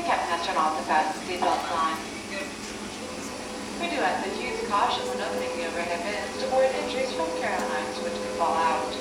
The captain has turned off the fasten seatbelt sign. We do ask that you use caution when opening the overhead bins to avoid injuries from carry-on which could fall out.